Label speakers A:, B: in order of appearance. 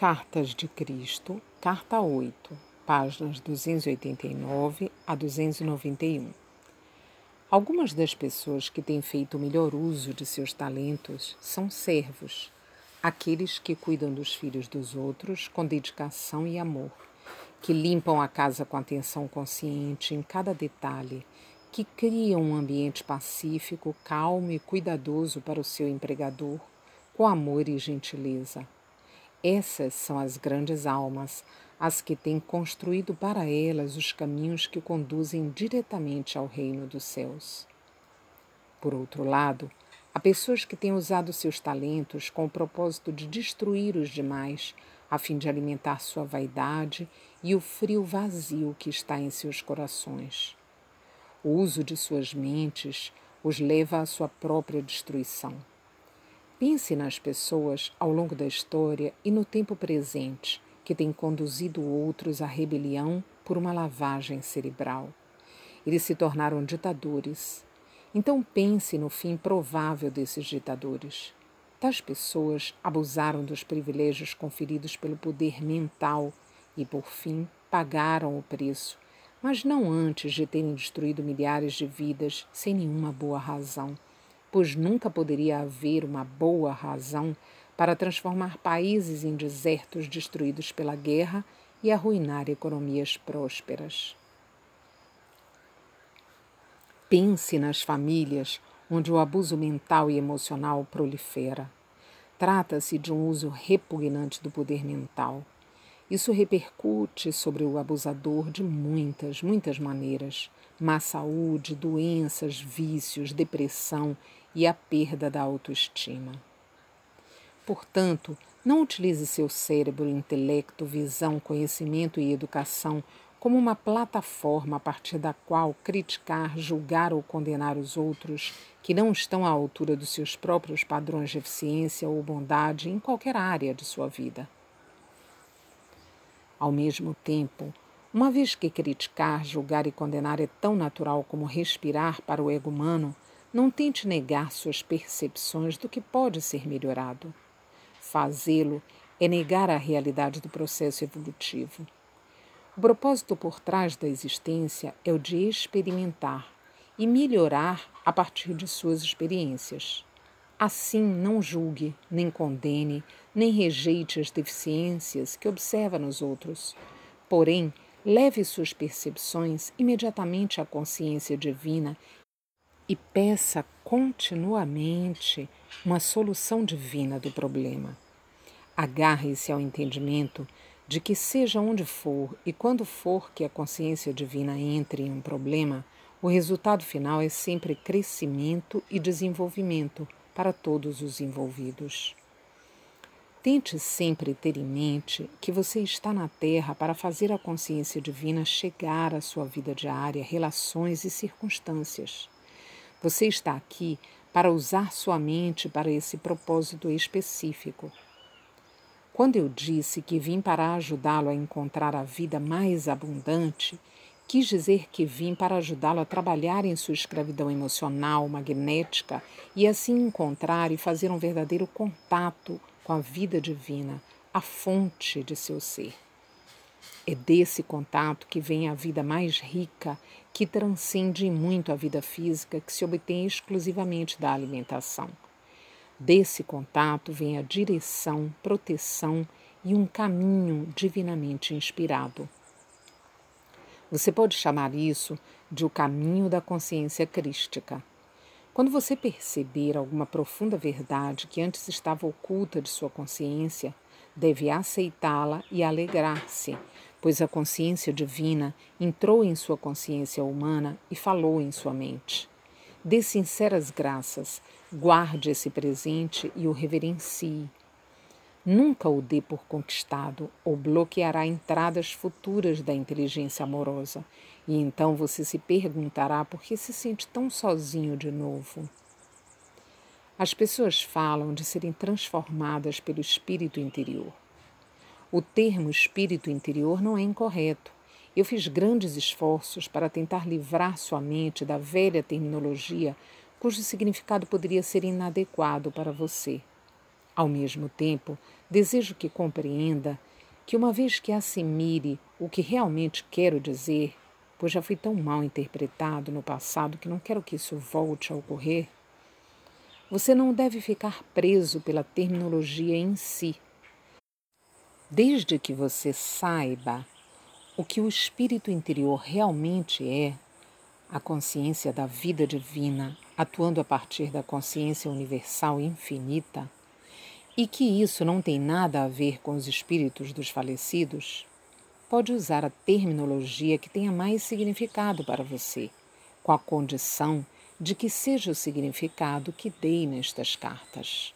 A: Cartas de Cristo, Carta 8, páginas 289 a 291. Algumas das pessoas que têm feito o melhor uso de seus talentos são servos, aqueles que cuidam dos filhos dos outros com dedicação e amor, que limpam a casa com atenção consciente em cada detalhe, que criam um ambiente pacífico, calmo e cuidadoso para o seu empregador, com amor e gentileza essas são as grandes almas, as que têm construído para elas os caminhos que conduzem diretamente ao reino dos céus. Por outro lado, há pessoas que têm usado seus talentos com o propósito de destruir os demais, a fim de alimentar sua vaidade e o frio vazio que está em seus corações. O uso de suas mentes os leva à sua própria destruição. Pense nas pessoas ao longo da história e no tempo presente que têm conduzido outros à rebelião por uma lavagem cerebral. Eles se tornaram ditadores. Então pense no fim provável desses ditadores. Tais pessoas abusaram dos privilégios conferidos pelo poder mental e, por fim, pagaram o preço, mas não antes de terem destruído milhares de vidas sem nenhuma boa razão pois nunca poderia haver uma boa razão para transformar países em desertos destruídos pela guerra e arruinar economias prósperas. Pense nas famílias onde o abuso mental e emocional prolifera. Trata-se de um uso repugnante do poder mental. Isso repercute sobre o abusador de muitas, muitas maneiras: má saúde, doenças, vícios, depressão e a perda da autoestima. Portanto, não utilize seu cérebro, intelecto, visão, conhecimento e educação como uma plataforma a partir da qual criticar, julgar ou condenar os outros que não estão à altura dos seus próprios padrões de eficiência ou bondade em qualquer área de sua vida. Ao mesmo tempo, uma vez que criticar, julgar e condenar é tão natural como respirar para o ego humano, não tente negar suas percepções do que pode ser melhorado. Fazê-lo é negar a realidade do processo evolutivo. O propósito por trás da existência é o de experimentar e melhorar a partir de suas experiências. Assim, não julgue, nem condene, nem rejeite as deficiências que observa nos outros. Porém, leve suas percepções imediatamente à consciência divina e peça continuamente uma solução divina do problema. Agarre-se ao entendimento de que, seja onde for e quando for que a consciência divina entre em um problema, o resultado final é sempre crescimento e desenvolvimento para todos os envolvidos. Tente sempre ter em mente que você está na Terra para fazer a consciência divina chegar à sua vida diária, relações e circunstâncias. Você está aqui para usar sua mente para esse propósito específico. Quando eu disse que vim para ajudá-lo a encontrar a vida mais abundante, quis dizer que vim para ajudá-lo a trabalhar em sua escravidão emocional, magnética e assim encontrar e fazer um verdadeiro contato com a vida divina, a fonte de seu ser. É desse contato que vem a vida mais rica, que transcende muito a vida física que se obtém exclusivamente da alimentação. Desse contato vem a direção, proteção e um caminho divinamente inspirado. Você pode chamar isso de o caminho da consciência crística. Quando você perceber alguma profunda verdade que antes estava oculta de sua consciência, deve aceitá-la e alegrar-se, pois a consciência divina entrou em sua consciência humana e falou em sua mente. Dê sinceras graças, guarde esse presente e o reverencie. Nunca o dê por conquistado ou bloqueará entradas futuras da inteligência amorosa, e então você se perguntará por que se sente tão sozinho de novo. As pessoas falam de serem transformadas pelo espírito interior. O termo espírito interior não é incorreto. Eu fiz grandes esforços para tentar livrar sua mente da velha terminologia cujo significado poderia ser inadequado para você. Ao mesmo tempo, desejo que compreenda que, uma vez que assimile o que realmente quero dizer, pois já fui tão mal interpretado no passado que não quero que isso volte a ocorrer, você não deve ficar preso pela terminologia em si. Desde que você saiba o que o espírito interior realmente é, a consciência da vida divina, atuando a partir da consciência universal infinita, e que isso não tem nada a ver com os espíritos dos falecidos, pode usar a terminologia que tenha mais significado para você, com a condição de que seja o significado que dei nestas cartas.